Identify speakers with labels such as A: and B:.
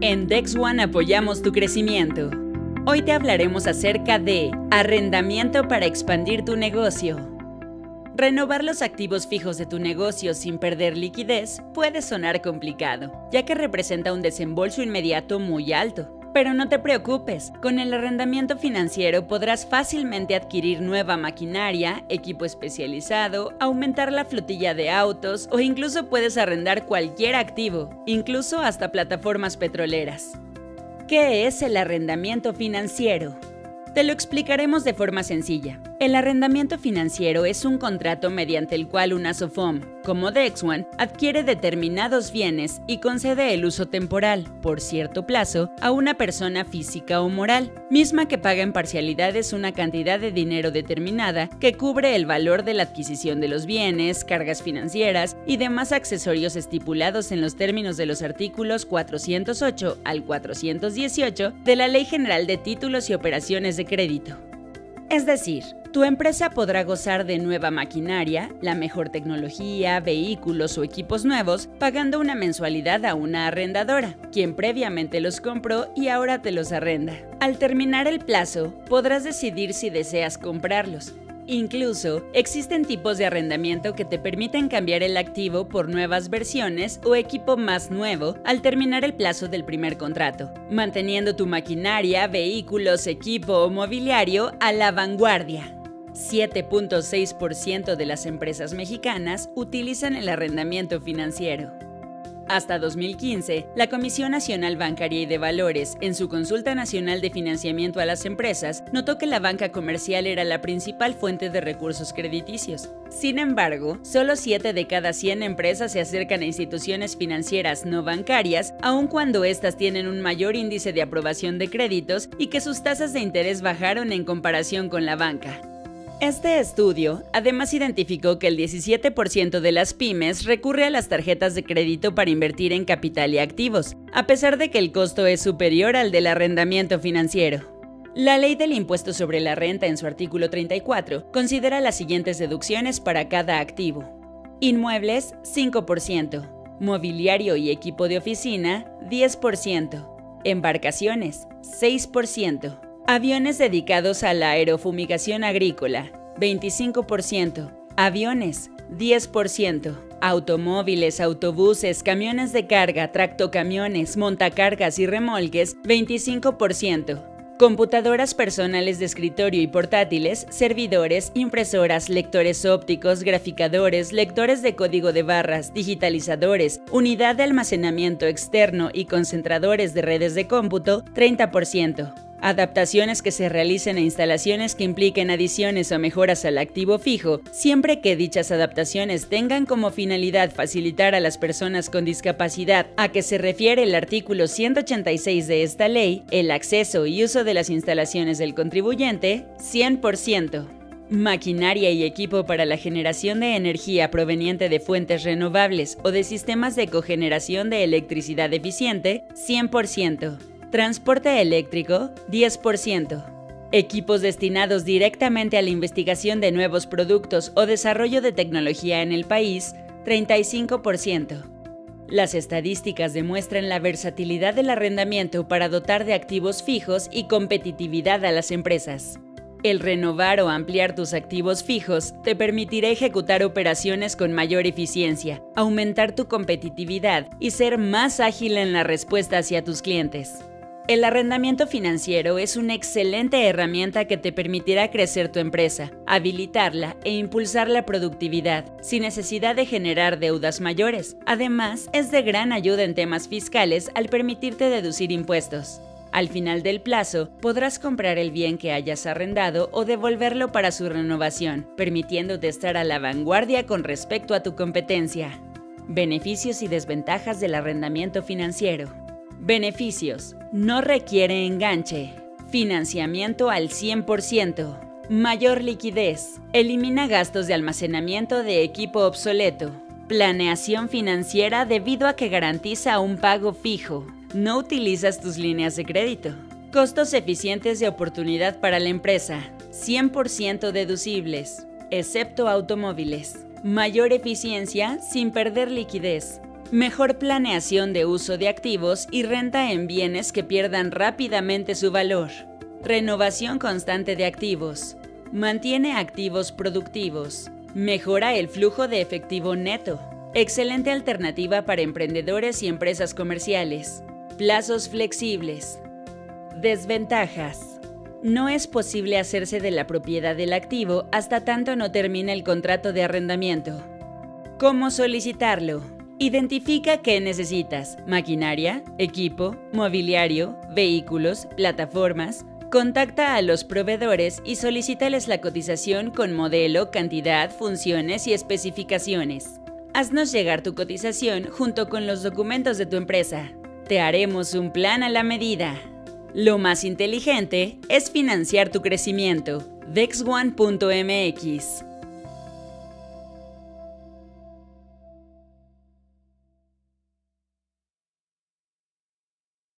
A: En Dex One apoyamos tu crecimiento. Hoy te hablaremos acerca de arrendamiento para expandir tu negocio. Renovar los activos fijos de tu negocio sin perder liquidez puede sonar complicado, ya que representa un desembolso inmediato muy alto. Pero no te preocupes, con el arrendamiento financiero podrás fácilmente adquirir nueva maquinaria, equipo especializado, aumentar la flotilla de autos o incluso puedes arrendar cualquier activo, incluso hasta plataformas petroleras. ¿Qué es el arrendamiento financiero? Te lo explicaremos de forma sencilla. El arrendamiento financiero es un contrato mediante el cual una SOFOM, como DexOne, adquiere determinados bienes y concede el uso temporal, por cierto plazo, a una persona física o moral, misma que paga en parcialidades una cantidad de dinero determinada que cubre el valor de la adquisición de los bienes, cargas financieras y demás accesorios estipulados en los términos de los artículos 408 al 418 de la Ley General de Títulos y Operaciones de Crédito. Es decir, tu empresa podrá gozar de nueva maquinaria, la mejor tecnología, vehículos o equipos nuevos, pagando una mensualidad a una arrendadora, quien previamente los compró y ahora te los arrenda. Al terminar el plazo, podrás decidir si deseas comprarlos, Incluso, existen tipos de arrendamiento que te permiten cambiar el activo por nuevas versiones o equipo más nuevo al terminar el plazo del primer contrato, manteniendo tu maquinaria, vehículos, equipo o mobiliario a la vanguardia. 7.6% de las empresas mexicanas utilizan el arrendamiento financiero. Hasta 2015, la Comisión Nacional Bancaria y de Valores, en su consulta nacional de financiamiento a las empresas, notó que la banca comercial era la principal fuente de recursos crediticios. Sin embargo, solo 7 de cada 100 empresas se acercan a instituciones financieras no bancarias, aun cuando éstas tienen un mayor índice de aprobación de créditos y que sus tasas de interés bajaron en comparación con la banca. Este estudio además identificó que el 17% de las pymes recurre a las tarjetas de crédito para invertir en capital y activos, a pesar de que el costo es superior al del arrendamiento financiero. La ley del impuesto sobre la renta en su artículo 34 considera las siguientes deducciones para cada activo. Inmuebles, 5%. Mobiliario y equipo de oficina, 10%. Embarcaciones, 6%. Aviones dedicados a la aerofumigación agrícola, 25%. Aviones, 10%. Automóviles, autobuses, camiones de carga, tractocamiones, montacargas y remolques, 25%. Computadoras personales de escritorio y portátiles, servidores, impresoras, lectores ópticos, graficadores, lectores de código de barras, digitalizadores, unidad de almacenamiento externo y concentradores de redes de cómputo, 30% adaptaciones que se realicen a instalaciones que impliquen adiciones o mejoras al activo fijo, siempre que dichas adaptaciones tengan como finalidad facilitar a las personas con discapacidad a que se refiere el artículo 186 de esta ley, el acceso y uso de las instalaciones del contribuyente, 100%. Maquinaria y equipo para la generación de energía proveniente de fuentes renovables o de sistemas de cogeneración de electricidad eficiente, 100%. Transporte eléctrico, 10%. Equipos destinados directamente a la investigación de nuevos productos o desarrollo de tecnología en el país, 35%. Las estadísticas demuestran la versatilidad del arrendamiento para dotar de activos fijos y competitividad a las empresas. El renovar o ampliar tus activos fijos te permitirá ejecutar operaciones con mayor eficiencia, aumentar tu competitividad y ser más ágil en la respuesta hacia tus clientes. El arrendamiento financiero es una excelente herramienta que te permitirá crecer tu empresa, habilitarla e impulsar la productividad, sin necesidad de generar deudas mayores. Además, es de gran ayuda en temas fiscales al permitirte deducir impuestos. Al final del plazo, podrás comprar el bien que hayas arrendado o devolverlo para su renovación, permitiéndote estar a la vanguardia con respecto a tu competencia. Beneficios y desventajas del arrendamiento financiero. Beneficios. No requiere enganche. Financiamiento al 100%. Mayor liquidez. Elimina gastos de almacenamiento de equipo obsoleto. Planeación financiera debido a que garantiza un pago fijo. No utilizas tus líneas de crédito. Costos eficientes de oportunidad para la empresa. 100% deducibles, excepto automóviles. Mayor eficiencia sin perder liquidez mejor planeación de uso de activos y renta en bienes que pierdan rápidamente su valor, renovación constante de activos, mantiene activos productivos, mejora el flujo de efectivo neto, excelente alternativa para emprendedores y empresas comerciales, plazos flexibles. Desventajas. No es posible hacerse de la propiedad del activo hasta tanto no termine el contrato de arrendamiento. ¿Cómo solicitarlo? Identifica qué necesitas. Maquinaria, equipo, mobiliario, vehículos, plataformas. Contacta a los proveedores y solicítales la cotización con modelo, cantidad, funciones y especificaciones. Haznos llegar tu cotización junto con los documentos de tu empresa. Te haremos un plan a la medida. Lo más inteligente es financiar tu crecimiento. DexOne.mx